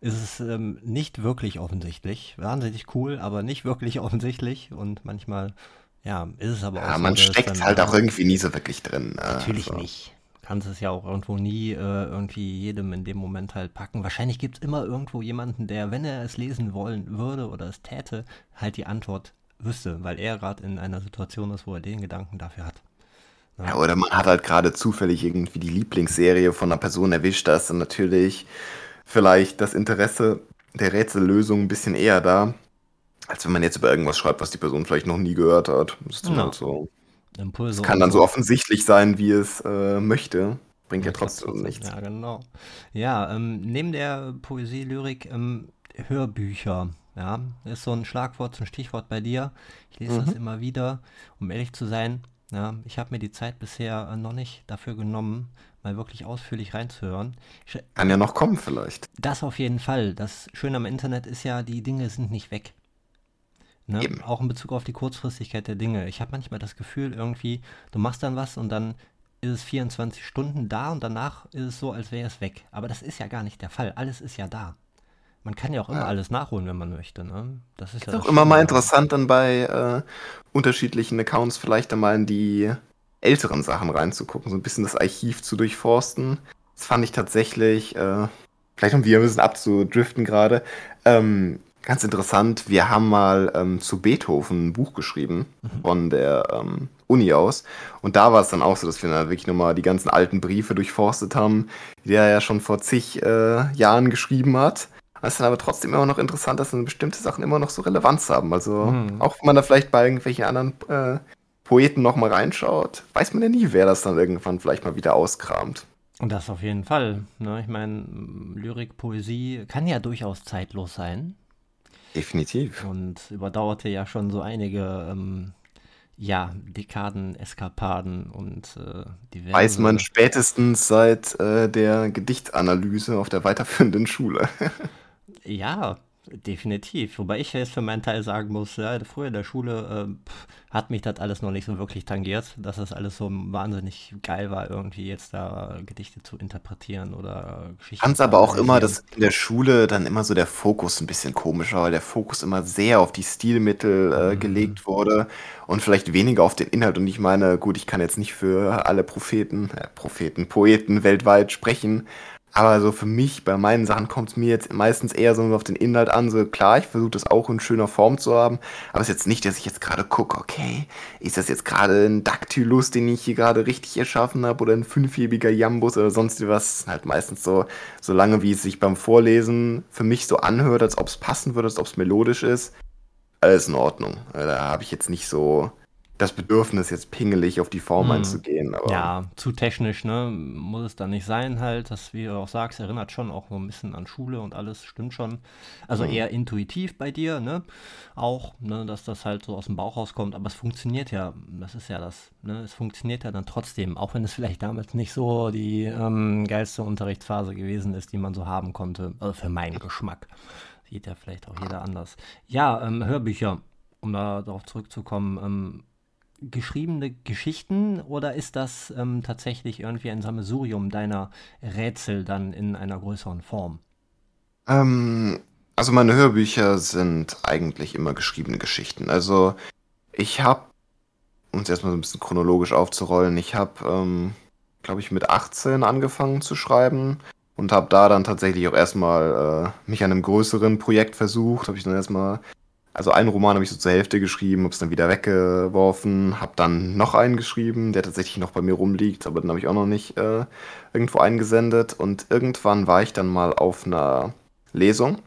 ist es ähm, nicht wirklich offensichtlich. Wahnsinnig cool, aber nicht wirklich offensichtlich. Und manchmal, ja, ist es aber ja, auch so. man steckt halt auch irgendwie nie so wirklich drin. Ne? Natürlich also. nicht. Kannst es ja auch irgendwo nie äh, irgendwie jedem in dem Moment halt packen. Wahrscheinlich gibt es immer irgendwo jemanden, der, wenn er es lesen wollen würde oder es täte, halt die Antwort wüsste, weil er gerade in einer Situation ist, wo er den Gedanken dafür hat. Ja. ja, oder man hat halt gerade zufällig irgendwie die Lieblingsserie von einer Person erwischt, da ist dann natürlich vielleicht das Interesse der Rätsellösung ein bisschen eher da, als wenn man jetzt über irgendwas schreibt, was die Person vielleicht noch nie gehört hat. Das ist ja. halt so. Impulse kann dann so offensichtlich sein, wie es äh, möchte. Bringt ja, ja trotzdem, trotzdem nichts. Ja, genau. Ja, ähm, neben der Poesie, Lyrik, ähm, Hörbücher. Ja, ist so ein Schlagwort, so ein Stichwort bei dir. Ich lese mhm. das immer wieder. Um ehrlich zu sein, ja, ich habe mir die Zeit bisher äh, noch nicht dafür genommen, mal wirklich ausführlich reinzuhören. Kann ja noch kommen vielleicht. Das auf jeden Fall. Das Schöne am Internet ist ja, die Dinge sind nicht weg. Ne? Auch in Bezug auf die Kurzfristigkeit der Dinge. Ich habe manchmal das Gefühl, irgendwie, du machst dann was und dann ist es 24 Stunden da und danach ist es so, als wäre es weg. Aber das ist ja gar nicht der Fall. Alles ist ja da. Man kann ja auch immer ja. alles nachholen, wenn man möchte. Ne? Das ist, ist ja auch immer mal interessant, dann bei äh, unterschiedlichen Accounts vielleicht einmal in die älteren Sachen reinzugucken, so ein bisschen das Archiv zu durchforsten. Das fand ich tatsächlich, äh, vielleicht um wir ein bisschen abzudriften gerade, ähm, ganz interessant. Wir haben mal ähm, zu Beethoven ein Buch geschrieben mhm. von der ähm, Uni aus. Und da war es dann auch so, dass wir dann wirklich nochmal die ganzen alten Briefe durchforstet haben, die er ja schon vor zig äh, Jahren geschrieben hat. Es ist dann aber trotzdem immer noch interessant, dass dann bestimmte Sachen immer noch so Relevanz haben. Also mhm. auch wenn man da vielleicht bei irgendwelchen anderen äh, Poeten noch mal reinschaut, weiß man ja nie, wer das dann irgendwann vielleicht mal wieder auskramt. Und das auf jeden Fall. Ne? Ich meine, Lyrik, Poesie kann ja durchaus zeitlos sein. Definitiv. Und überdauerte ja schon so einige ähm, ja, Dekaden, Eskapaden und äh, diverse. Weiß man spätestens seit äh, der Gedichtanalyse auf der weiterführenden Schule. ja, Definitiv. Wobei ich jetzt für meinen Teil sagen muss, ja, früher in der Schule äh, pff, hat mich das alles noch nicht so wirklich tangiert, dass das alles so wahnsinnig geil war, irgendwie jetzt da Gedichte zu interpretieren oder Geschichten. Fand aber auch immer, dass in der Schule dann immer so der Fokus ein bisschen komisch war, weil der Fokus immer sehr auf die Stilmittel äh, mhm. gelegt wurde und vielleicht weniger auf den Inhalt. Und ich meine, gut, ich kann jetzt nicht für alle Propheten, äh, Propheten, Poeten weltweit sprechen, aber so für mich, bei meinen Sachen kommt es mir jetzt meistens eher so auf den Inhalt an. So klar, ich versuche das auch in schöner Form zu haben. Aber es ist jetzt nicht, dass ich jetzt gerade gucke, okay, ist das jetzt gerade ein Dactylus, den ich hier gerade richtig erschaffen habe oder ein fünfjebiger Jambus oder sonst was. Halt meistens so, so lange wie es sich beim Vorlesen für mich so anhört, als ob es passen würde, als ob es melodisch ist. Alles in Ordnung. Da habe ich jetzt nicht so das Bedürfnis, jetzt pingelig auf die Form hm. einzugehen. Aber ja, zu technisch, ne? Muss es dann nicht sein, halt. Das, wie du auch sagst, erinnert schon auch so ein bisschen an Schule und alles, stimmt schon. Also hm. eher intuitiv bei dir, ne? Auch, ne, dass das halt so aus dem Bauch rauskommt, aber es funktioniert ja, das ist ja das, ne? Es funktioniert ja dann trotzdem, auch wenn es vielleicht damals nicht so die ähm, geilste Unterrichtsphase gewesen ist, die man so haben konnte. Also für meinen Geschmack. Sieht ja vielleicht auch jeder anders. Ja, ähm, Hörbücher, um da darauf zurückzukommen, ähm, geschriebene Geschichten oder ist das ähm, tatsächlich irgendwie ein Sammelsurium deiner Rätsel dann in einer größeren Form? Ähm, also meine Hörbücher sind eigentlich immer geschriebene Geschichten. Also ich habe, um es erstmal so ein bisschen chronologisch aufzurollen, ich habe, ähm, glaube ich, mit 18 angefangen zu schreiben und habe da dann tatsächlich auch erstmal äh, mich an einem größeren Projekt versucht. Habe ich dann erstmal also einen Roman habe ich so zur Hälfte geschrieben, habe es dann wieder weggeworfen, habe dann noch einen geschrieben, der tatsächlich noch bei mir rumliegt, aber den habe ich auch noch nicht äh, irgendwo eingesendet. Und irgendwann war ich dann mal auf einer Lesung.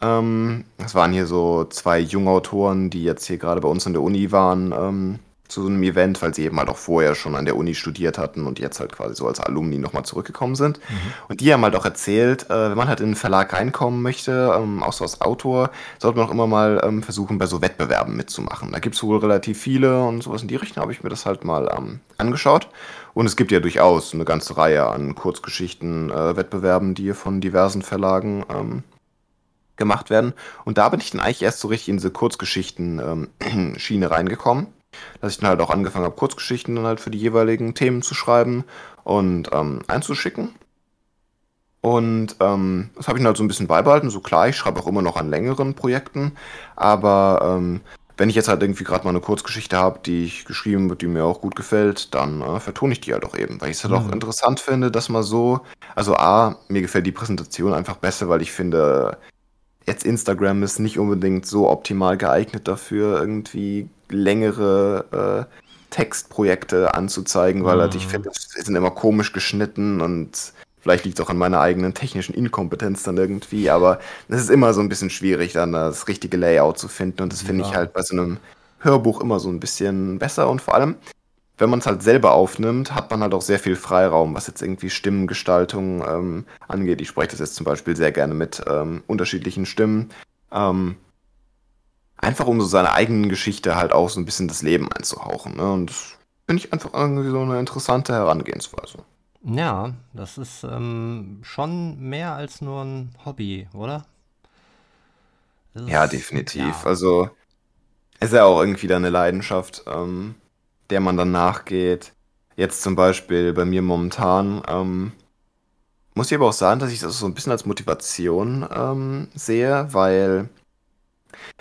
Ähm, waren hier so zwei junge Autoren, die jetzt hier gerade bei uns in der Uni waren. Ähm, zu so einem Event, weil sie eben halt auch vorher schon an der Uni studiert hatten und jetzt halt quasi so als Alumni nochmal zurückgekommen sind. Mhm. Und die haben halt auch erzählt, äh, wenn man halt in einen Verlag reinkommen möchte, ähm, auch so als Autor, sollte man auch immer mal ähm, versuchen, bei so Wettbewerben mitzumachen. Da gibt es wohl relativ viele und sowas in die Richtung habe ich mir das halt mal ähm, angeschaut. Und es gibt ja durchaus eine ganze Reihe an Kurzgeschichten, äh, Wettbewerben, die von diversen Verlagen ähm, gemacht werden. Und da bin ich dann eigentlich erst so richtig in diese Kurzgeschichten-Schiene ähm, reingekommen dass ich dann halt auch angefangen habe, Kurzgeschichten dann halt für die jeweiligen Themen zu schreiben und ähm, einzuschicken. Und ähm, das habe ich dann halt so ein bisschen beibehalten. So klar, ich schreibe auch immer noch an längeren Projekten, aber ähm, wenn ich jetzt halt irgendwie gerade mal eine Kurzgeschichte habe, die ich geschrieben wird, die mir auch gut gefällt, dann äh, vertone ich die halt auch eben, weil ich es halt mhm. auch interessant finde, dass man so, also A, mir gefällt die Präsentation einfach besser, weil ich finde, jetzt Instagram ist nicht unbedingt so optimal geeignet dafür, irgendwie längere äh, Textprojekte anzuzeigen, weil mhm. halt ich finde, die sind immer komisch geschnitten und vielleicht liegt es auch an meiner eigenen technischen Inkompetenz dann irgendwie, aber es ist immer so ein bisschen schwierig, dann das richtige Layout zu finden und das finde ja. ich halt bei so einem Hörbuch immer so ein bisschen besser und vor allem, wenn man es halt selber aufnimmt, hat man halt auch sehr viel Freiraum, was jetzt irgendwie Stimmengestaltung ähm, angeht. Ich spreche das jetzt zum Beispiel sehr gerne mit ähm, unterschiedlichen Stimmen. Ähm, einfach um so seine eigenen Geschichte halt auch so ein bisschen das Leben einzuhauchen. Ne? Und das finde ich einfach irgendwie so eine interessante Herangehensweise. Ja, das ist ähm, schon mehr als nur ein Hobby, oder? Das ja, definitiv. Ja. Also es ist ja auch irgendwie da eine Leidenschaft, ähm, der man dann nachgeht. Jetzt zum Beispiel bei mir momentan ähm, muss ich aber auch sagen, dass ich das so ein bisschen als Motivation ähm, sehe, weil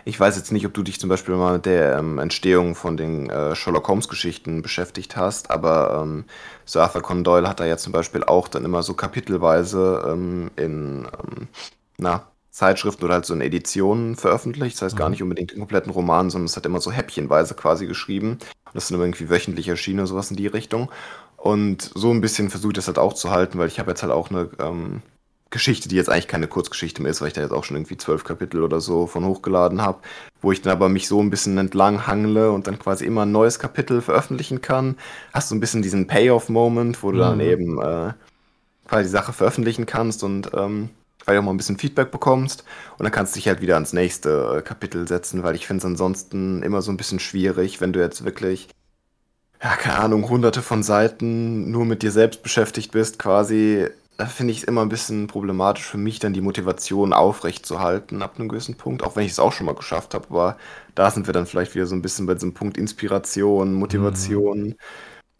ich weiß jetzt nicht, ob du dich zum Beispiel mal mit der ähm, Entstehung von den äh, Sherlock Holmes-Geschichten beschäftigt hast, aber ähm, Sir Arthur Conan Doyle hat da ja zum Beispiel auch dann immer so kapitelweise ähm, in ähm, na, Zeitschriften oder halt so in Editionen veröffentlicht. Das heißt gar mhm. nicht unbedingt den kompletten Roman, sondern es hat immer so häppchenweise quasi geschrieben. Und das sind immer irgendwie wöchentlich erschienen oder sowas in die Richtung. Und so ein bisschen versuche ich das halt auch zu halten, weil ich habe jetzt halt auch eine ähm, Geschichte, die jetzt eigentlich keine Kurzgeschichte mehr ist, weil ich da jetzt auch schon irgendwie zwölf Kapitel oder so von hochgeladen habe, wo ich dann aber mich so ein bisschen entlang hangle und dann quasi immer ein neues Kapitel veröffentlichen kann. Hast du ein bisschen diesen Payoff-Moment, wo du mhm. dann eben äh, quasi die Sache veröffentlichen kannst und ähm, weil du auch mal ein bisschen Feedback bekommst und dann kannst du dich halt wieder ans nächste äh, Kapitel setzen, weil ich finde es ansonsten immer so ein bisschen schwierig, wenn du jetzt wirklich ja, keine Ahnung, hunderte von Seiten nur mit dir selbst beschäftigt bist, quasi da finde ich es immer ein bisschen problematisch für mich, dann die Motivation aufrechtzuerhalten ab einem gewissen Punkt, auch wenn ich es auch schon mal geschafft habe. Aber da sind wir dann vielleicht wieder so ein bisschen bei diesem Punkt Inspiration, Motivation, mhm.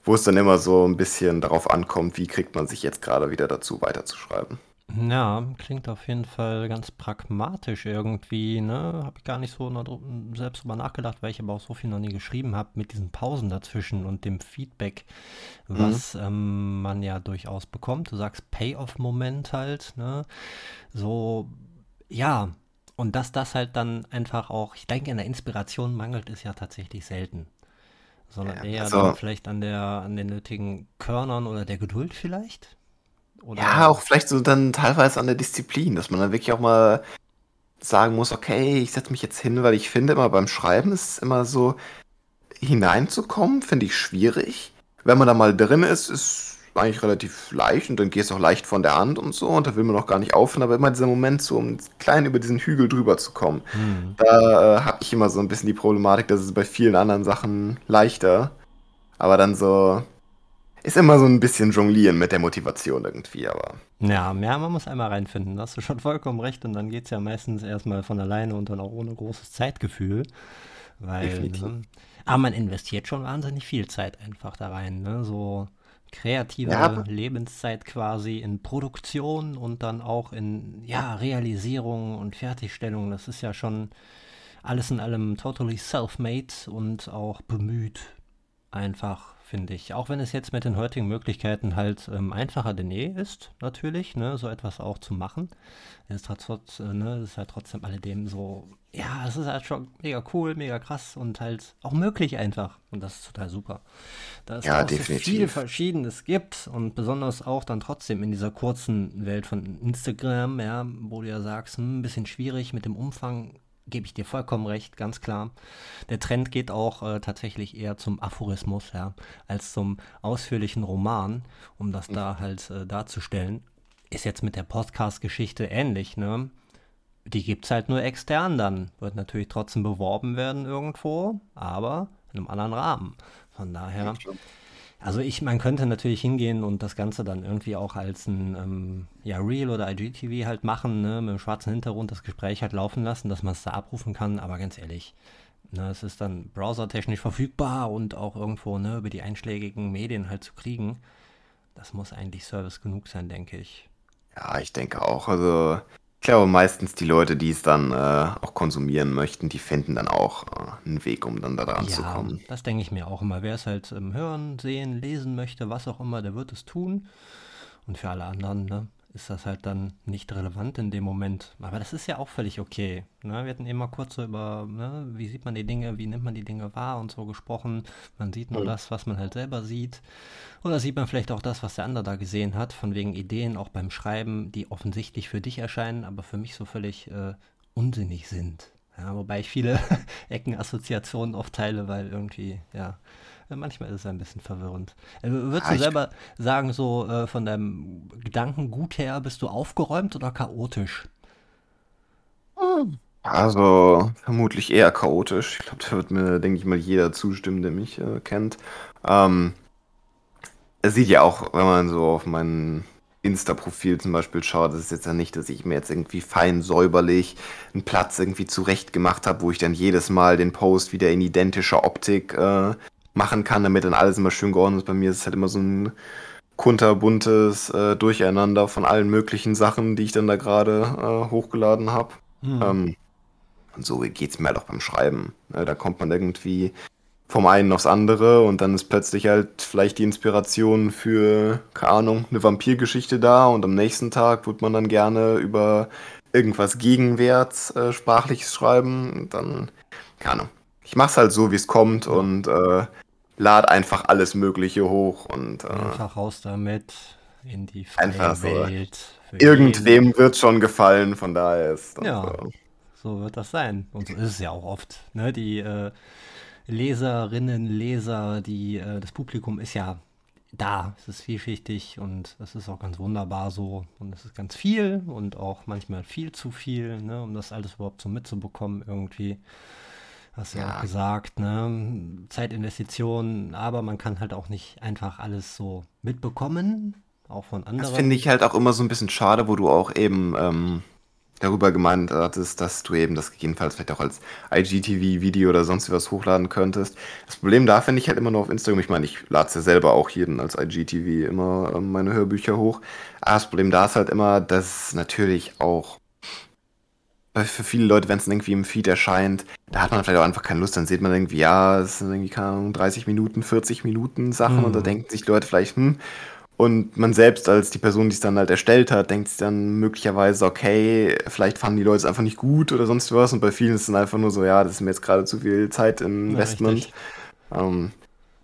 wo es dann immer so ein bisschen darauf ankommt, wie kriegt man sich jetzt gerade wieder dazu, weiterzuschreiben. Ja, klingt auf jeden Fall ganz pragmatisch irgendwie, ne? Habe ich gar nicht so selbst drüber nachgedacht, weil ich aber auch so viel noch nie geschrieben habe mit diesen Pausen dazwischen und dem Feedback, Mhm. was ähm, man ja durchaus bekommt. Du sagst Payoff-Moment halt, ne? So, ja. Und dass das halt dann einfach auch, ich denke, in der Inspiration mangelt es ja tatsächlich selten. Sondern Ja, eher dann also vielleicht an der, an den nötigen Körnern oder der Geduld vielleicht. Oder Ja, auch vielleicht so dann teilweise an der Disziplin, dass man dann wirklich auch mal sagen muss, okay, ich setze mich jetzt hin, weil ich finde immer beim Schreiben ist es immer so, hineinzukommen, finde ich schwierig. Wenn man da mal drin ist, ist eigentlich relativ leicht und dann geht es auch leicht von der Hand und so und da will man auch gar nicht aufhören, aber immer dieser Moment, so um klein über diesen Hügel drüber zu kommen, hm. da äh, habe ich immer so ein bisschen die Problematik, dass es bei vielen anderen Sachen leichter, aber dann so ist immer so ein bisschen jonglieren mit der Motivation irgendwie, aber. Ja, ja, man muss einmal reinfinden. Da hast du schon vollkommen recht. Und dann geht es ja meistens erstmal von alleine und dann auch ohne großes Zeitgefühl. Weil. Ne, aber man investiert schon wahnsinnig viel Zeit einfach da rein. Ne? So kreative ja. Lebenszeit quasi in Produktion und dann auch in ja, Realisierung und Fertigstellung. Das ist ja schon alles in allem totally self-made und auch bemüht einfach finde ich. Auch wenn es jetzt mit den heutigen Möglichkeiten halt ähm, einfacher denn je ist, natürlich, ne, so etwas auch zu machen. Es ist, trotz, äh, ne, es ist halt trotzdem alledem so, ja, es ist halt schon mega cool, mega krass und halt auch möglich einfach. Und das ist total super. Da es ja, auch definitiv. so viel Verschiedenes gibt und besonders auch dann trotzdem in dieser kurzen Welt von Instagram, ja, wo du ja sagst, hm, ein bisschen schwierig mit dem Umfang gebe ich dir vollkommen recht, ganz klar. Der Trend geht auch äh, tatsächlich eher zum Aphorismus, ja, als zum ausführlichen Roman, um das da halt äh, darzustellen. Ist jetzt mit der Podcast-Geschichte ähnlich, ne? Die gibt es halt nur extern dann. Wird natürlich trotzdem beworben werden irgendwo, aber in einem anderen Rahmen. Von daher. Ja, also ich, man könnte natürlich hingehen und das Ganze dann irgendwie auch als ein ähm, ja, Real oder IGTV halt machen, ne, mit einem schwarzen Hintergrund das Gespräch halt laufen lassen, dass man es da abrufen kann, aber ganz ehrlich, ne, es ist dann browsertechnisch verfügbar und auch irgendwo ne, über die einschlägigen Medien halt zu kriegen. Das muss eigentlich Service genug sein, denke ich. Ja, ich denke auch. Also ich glaube, meistens die Leute, die es dann äh, auch konsumieren möchten, die finden dann auch äh, einen Weg, um dann da dran zu kommen. das denke ich mir auch immer. Wer es halt ähm, hören, sehen, lesen möchte, was auch immer, der wird es tun. Und für alle anderen, ne, ist das halt dann nicht relevant in dem Moment. Aber das ist ja auch völlig okay. Ne? Wir hatten immer kurz so über, ne, wie sieht man die Dinge, wie nimmt man die Dinge wahr und so gesprochen. Man sieht nur ja. das, was man halt selber sieht. Oder sieht man vielleicht auch das, was der andere da gesehen hat, von wegen Ideen auch beim Schreiben, die offensichtlich für dich erscheinen, aber für mich so völlig äh, unsinnig sind. Ja, wobei ich viele Eckenassoziationen oft teile, weil irgendwie, ja, manchmal ist es ein bisschen verwirrend. Äh, würdest ja, du selber sagen, so äh, von deinem Gedankengut her, bist du aufgeräumt oder chaotisch? Also, vermutlich eher chaotisch. Ich glaube, da wird mir, denke ich mal, jeder zustimmen, der mich äh, kennt. Ähm, es sieht ja auch, wenn man so auf meinen Insta-Profil zum Beispiel schaut, das ist jetzt ja nicht, dass ich mir jetzt irgendwie fein säuberlich einen Platz irgendwie zurecht gemacht habe, wo ich dann jedes Mal den Post wieder in identischer Optik äh, machen kann, damit dann alles immer schön geordnet ist. Bei mir ist es halt immer so ein kunterbuntes äh, Durcheinander von allen möglichen Sachen, die ich dann da gerade äh, hochgeladen habe. Mhm. Ähm, und so geht es mir halt auch beim Schreiben. Ja, da kommt man irgendwie vom einen aufs andere und dann ist plötzlich halt vielleicht die Inspiration für, keine Ahnung, eine Vampirgeschichte da und am nächsten Tag wird man dann gerne über irgendwas Gegenwärts äh, sprachliches schreiben und dann, keine Ahnung. Ich mach's halt so, wie es kommt und äh, lad einfach alles Mögliche hoch und äh, einfach raus damit in die freie Welt. So. Irgendwem jeden. wird schon gefallen, von daher ist das ja, so. so wird das sein. Und so ist es ja auch oft. Ne? Die äh, Leserinnen, Leser, die, äh, das Publikum ist ja da. Es ist vielschichtig und es ist auch ganz wunderbar so. Und es ist ganz viel und auch manchmal viel zu viel, ne? um das alles überhaupt so mitzubekommen irgendwie. Hast du ja auch gesagt, ne? Zeitinvestitionen, aber man kann halt auch nicht einfach alles so mitbekommen. auch von anderen. Das finde ich halt auch immer so ein bisschen schade, wo du auch eben ähm, darüber gemeint hattest, dass du eben das gegebenenfalls vielleicht auch als IGTV-Video oder sonst was hochladen könntest. Das Problem da finde ich halt immer nur auf Instagram. Ich meine, ich lade es ja selber auch jeden als IGTV immer ähm, meine Hörbücher hoch. Aber das Problem da ist halt immer, dass natürlich auch für viele Leute, wenn es irgendwie im Feed erscheint, da hat man vielleicht auch einfach keine Lust, dann sieht man irgendwie, ja, es sind irgendwie, keine Ahnung, 30 Minuten, 40 Minuten Sachen mhm. und da mhm. denken sich Leute vielleicht, hm, und man selbst als die Person, die es dann halt erstellt hat, denkt sich dann möglicherweise, okay, vielleicht fanden die Leute es einfach nicht gut oder sonst was. Und bei vielen ist es dann einfach nur so, ja, das ist mir jetzt gerade zu viel Zeit im Investment. Ja, ähm,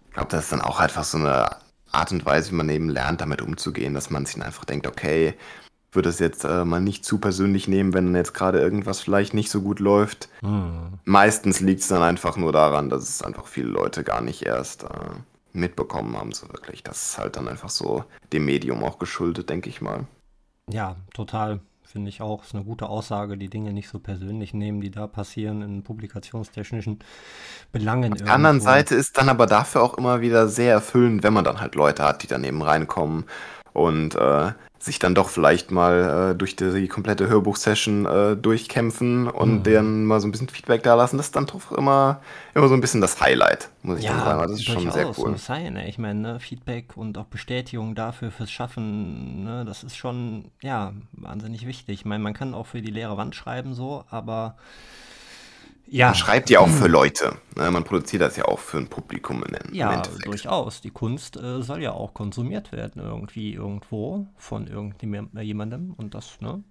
ich glaube, das ist dann auch einfach so eine Art und Weise, wie man eben lernt, damit umzugehen, dass man sich dann einfach denkt, okay, würde es jetzt äh, mal nicht zu persönlich nehmen, wenn jetzt gerade irgendwas vielleicht nicht so gut läuft. Hm. Meistens liegt es dann einfach nur daran, dass es einfach viele Leute gar nicht erst äh, mitbekommen haben, so wirklich. Das ist halt dann einfach so dem Medium auch geschuldet, denke ich mal. Ja, total. Finde ich auch. Ist eine gute Aussage, die Dinge nicht so persönlich nehmen, die da passieren in publikationstechnischen Belangen. Auf der anderen Seite ist dann aber dafür auch immer wieder sehr erfüllend, wenn man dann halt Leute hat, die daneben reinkommen und äh, sich dann doch vielleicht mal äh, durch die, komplette Hörbuchsession äh, durchkämpfen und mhm. denen mal so ein bisschen Feedback da lassen. Das ist dann doch immer, immer so ein bisschen das Highlight, muss ich ja, sagen. Das ist schon sehr cool. Muss sein, ne? Ich meine, ne, Feedback und auch Bestätigung dafür fürs Schaffen, ne, das ist schon, ja, wahnsinnig wichtig. Ich meine, man kann auch für die leere Wand schreiben so, aber ja. Man schreibt ja auch für Leute. Ne? Man produziert das ja auch für ein Publikum. In, ja, durchaus. Die Kunst äh, soll ja auch konsumiert werden, irgendwie, irgendwo, von irgendjemandem. Und das, ne?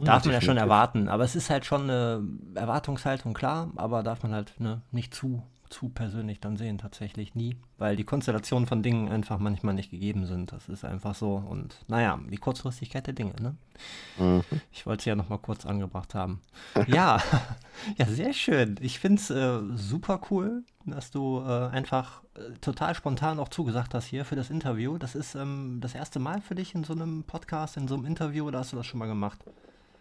Darf man ja schon erwarten. Aber es ist halt schon eine Erwartungshaltung, klar, aber darf man halt ne, nicht zu zu persönlich dann sehen, tatsächlich nie, weil die Konstellationen von Dingen einfach manchmal nicht gegeben sind. Das ist einfach so. Und naja, die Kurzfristigkeit der Dinge, ne? Mhm. Ich wollte es ja nochmal kurz angebracht haben. ja, ja, sehr schön. Ich finde es äh, super cool, dass du äh, einfach äh, total spontan auch zugesagt hast hier für das Interview. Das ist ähm, das erste Mal für dich in so einem Podcast, in so einem Interview, oder hast du das schon mal gemacht?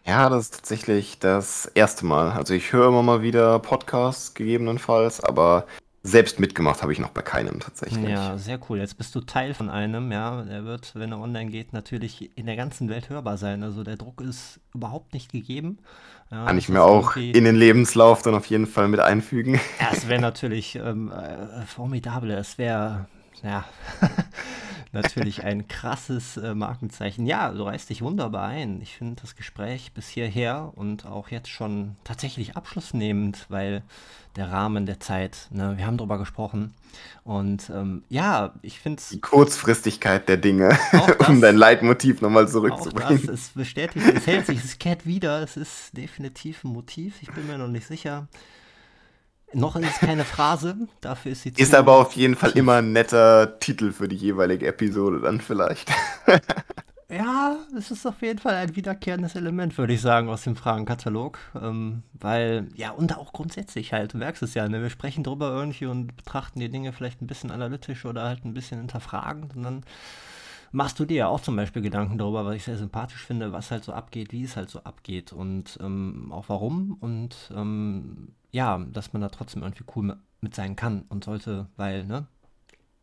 Ja, das ist tatsächlich das erste Mal. Also ich höre immer mal wieder Podcasts gegebenenfalls, aber selbst mitgemacht habe ich noch bei keinem tatsächlich. Ja, sehr cool. Jetzt bist du Teil von einem, ja. Er wird, wenn er online geht, natürlich in der ganzen Welt hörbar sein. Also der Druck ist überhaupt nicht gegeben. Ja, Kann ich mir auch in den Lebenslauf dann auf jeden Fall mit einfügen. Ja, es wäre natürlich ähm, äh, formidabel. Es wäre, ja, natürlich ein krasses äh, Markenzeichen. Ja, du reißt dich wunderbar ein. Ich finde das Gespräch bis hierher und auch jetzt schon tatsächlich abschlussnehmend, weil der Rahmen der Zeit, ne, wir haben darüber gesprochen. Und ähm, ja, ich finde es. Die Kurzfristigkeit der Dinge, das, um dein Leitmotiv nochmal zurückzubringen. Auch das, es bestätigt, es hält sich, es kehrt wieder, es ist definitiv ein Motiv, ich bin mir noch nicht sicher. Noch ist es keine Phrase, dafür ist sie Ist aber auf jeden Fall immer ein netter Titel für die jeweilige Episode dann vielleicht. ja, es ist auf jeden Fall ein wiederkehrendes Element, würde ich sagen, aus dem Fragenkatalog. Ähm, weil, ja, und auch grundsätzlich halt, du merkst es ja, ne? wir sprechen drüber irgendwie und betrachten die Dinge vielleicht ein bisschen analytisch oder halt ein bisschen hinterfragend und dann machst du dir ja auch zum Beispiel Gedanken darüber, was ich sehr sympathisch finde, was halt so abgeht, wie es halt so abgeht und ähm, auch warum und ähm, ja, dass man da trotzdem irgendwie cool mit sein kann und sollte, weil, ne?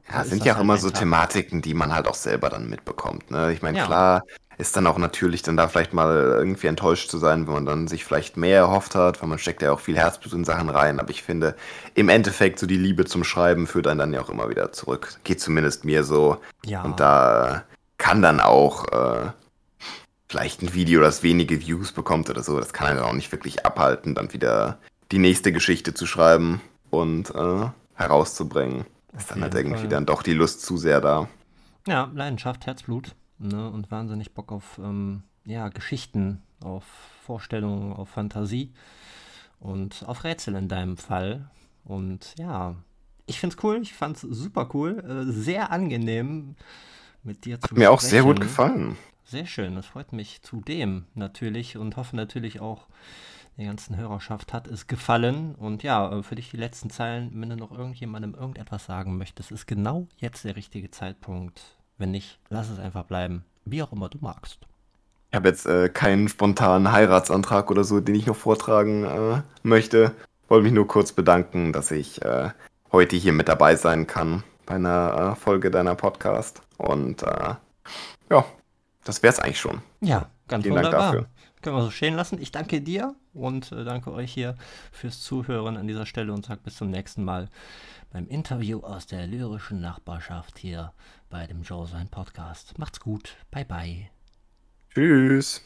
Ja, sind ja auch halt immer so Tag. Thematiken, die man halt auch selber dann mitbekommt. Ne? Ich meine, ja. klar ist dann auch natürlich dann da vielleicht mal irgendwie enttäuscht zu sein, wenn man dann sich vielleicht mehr erhofft hat, weil man steckt ja auch viel Herzblut in Sachen rein. Aber ich finde, im Endeffekt so die Liebe zum Schreiben führt einen dann ja auch immer wieder zurück. Geht zumindest mir so. Ja. Und da kann dann auch äh, vielleicht ein Video, das wenige Views bekommt oder so, das kann einen auch nicht wirklich abhalten, dann wieder die nächste Geschichte zu schreiben und äh, herauszubringen. Ist dann halt irgendwie Fall. dann doch die Lust zu sehr da. Ja, Leidenschaft, Herzblut ne? und wahnsinnig Bock auf ähm, ja, Geschichten, auf Vorstellungen, auf Fantasie und auf Rätsel in deinem Fall. Und ja, ich finde es cool, ich fand es super cool, äh, sehr angenehm mit dir zu Hat mir auch sehr gut gefallen. Sehr schön, das freut mich zudem natürlich und hoffe natürlich auch, der ganzen Hörerschaft hat es gefallen. Und ja, äh, für dich die letzten Zeilen, wenn du noch irgendjemandem irgendetwas sagen möchtest, ist genau jetzt der richtige Zeitpunkt. Wenn nicht, lass es einfach bleiben. Wie auch immer du magst. Ich habe jetzt äh, keinen spontanen Heiratsantrag oder so, den ich noch vortragen äh, möchte. Wollte mich nur kurz bedanken, dass ich äh, heute hier mit dabei sein kann bei einer äh, Folge deiner Podcast. Und äh, ja, das wäre es eigentlich schon. Ja, ganz Vielen wunderbar. Dank dafür. Können wir so stehen lassen. Ich danke dir und äh, danke euch hier fürs Zuhören an dieser Stelle und sage bis zum nächsten Mal beim Interview aus der lyrischen Nachbarschaft hier bei dem Joe Sein Podcast. Macht's gut. Bye bye. Tschüss.